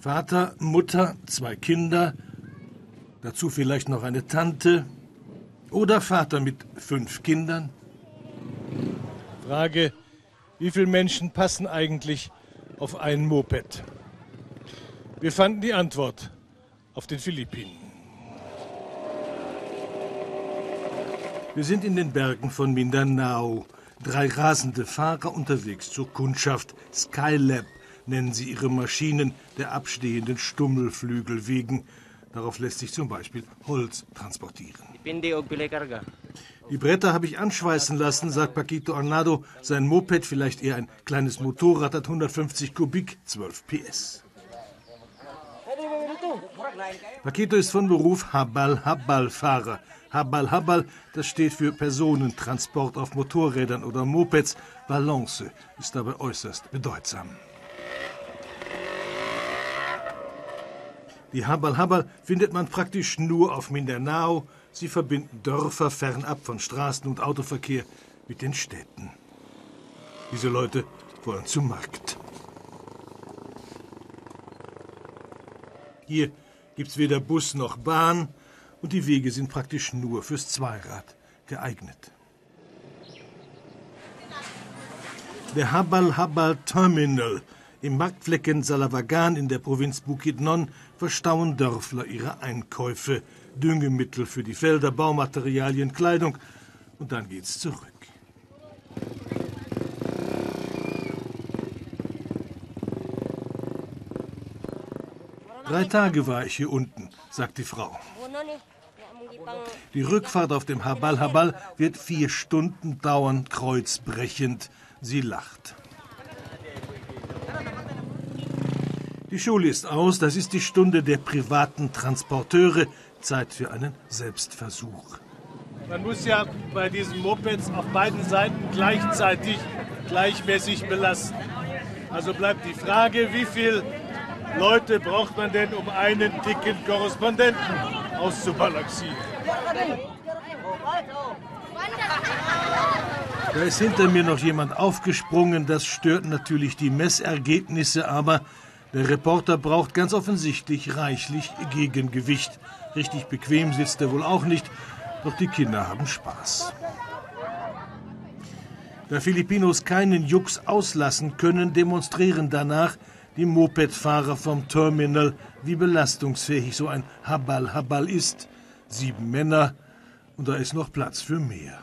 Vater, Mutter, zwei Kinder, dazu vielleicht noch eine Tante oder Vater mit fünf Kindern? Frage, wie viele Menschen passen eigentlich auf ein Moped? Wir fanden die Antwort auf den Philippinen. Wir sind in den Bergen von Mindanao. Drei rasende Fahrer unterwegs zur Kundschaft. Skylab nennen sie ihre Maschinen der abstehenden Stummelflügel wegen. Darauf lässt sich zum Beispiel Holz transportieren. Die Bretter habe ich anschweißen lassen, sagt Paquito Arnado. Sein Moped, vielleicht eher ein kleines Motorrad, hat 150 Kubik, 12 PS. Paquito ist von Beruf Habal-Habal-Fahrer. Habal-Habal, das steht für Personentransport auf Motorrädern oder Mopeds. Balance ist dabei äußerst bedeutsam. Die Habal-Habal findet man praktisch nur auf Mindanao. Sie verbinden Dörfer fernab von Straßen- und Autoverkehr mit den Städten. Diese Leute wollen zum Markt. Hier gibt's weder Bus noch Bahn und die Wege sind praktisch nur fürs Zweirad geeignet. Der Habal Habal Terminal im Marktflecken Salavagan in der Provinz Bukidnon verstauen Dörfler ihre Einkäufe, Düngemittel für die Felder, Baumaterialien, Kleidung und dann geht's zurück. Drei Tage war ich hier unten, sagt die Frau. Die Rückfahrt auf dem Habal Habal wird vier Stunden dauern, kreuzbrechend. Sie lacht. Die Schule ist aus, das ist die Stunde der privaten Transporteure. Zeit für einen Selbstversuch. Man muss ja bei diesen Mopeds auf beiden Seiten gleichzeitig gleichmäßig belasten. Also bleibt die Frage, wie viele Leute braucht man denn, um einen dicken Korrespondenten auszubalancieren? Da ist hinter mir noch jemand aufgesprungen. Das stört natürlich die Messergebnisse, aber der Reporter braucht ganz offensichtlich reichlich Gegengewicht. Richtig bequem sitzt er wohl auch nicht, doch die Kinder haben Spaß. Da Filipinos keinen Jux auslassen können, demonstrieren danach die Mopedfahrer vom Terminal, wie belastungsfähig so ein Habal Habal ist. Sieben Männer und da ist noch Platz für mehr.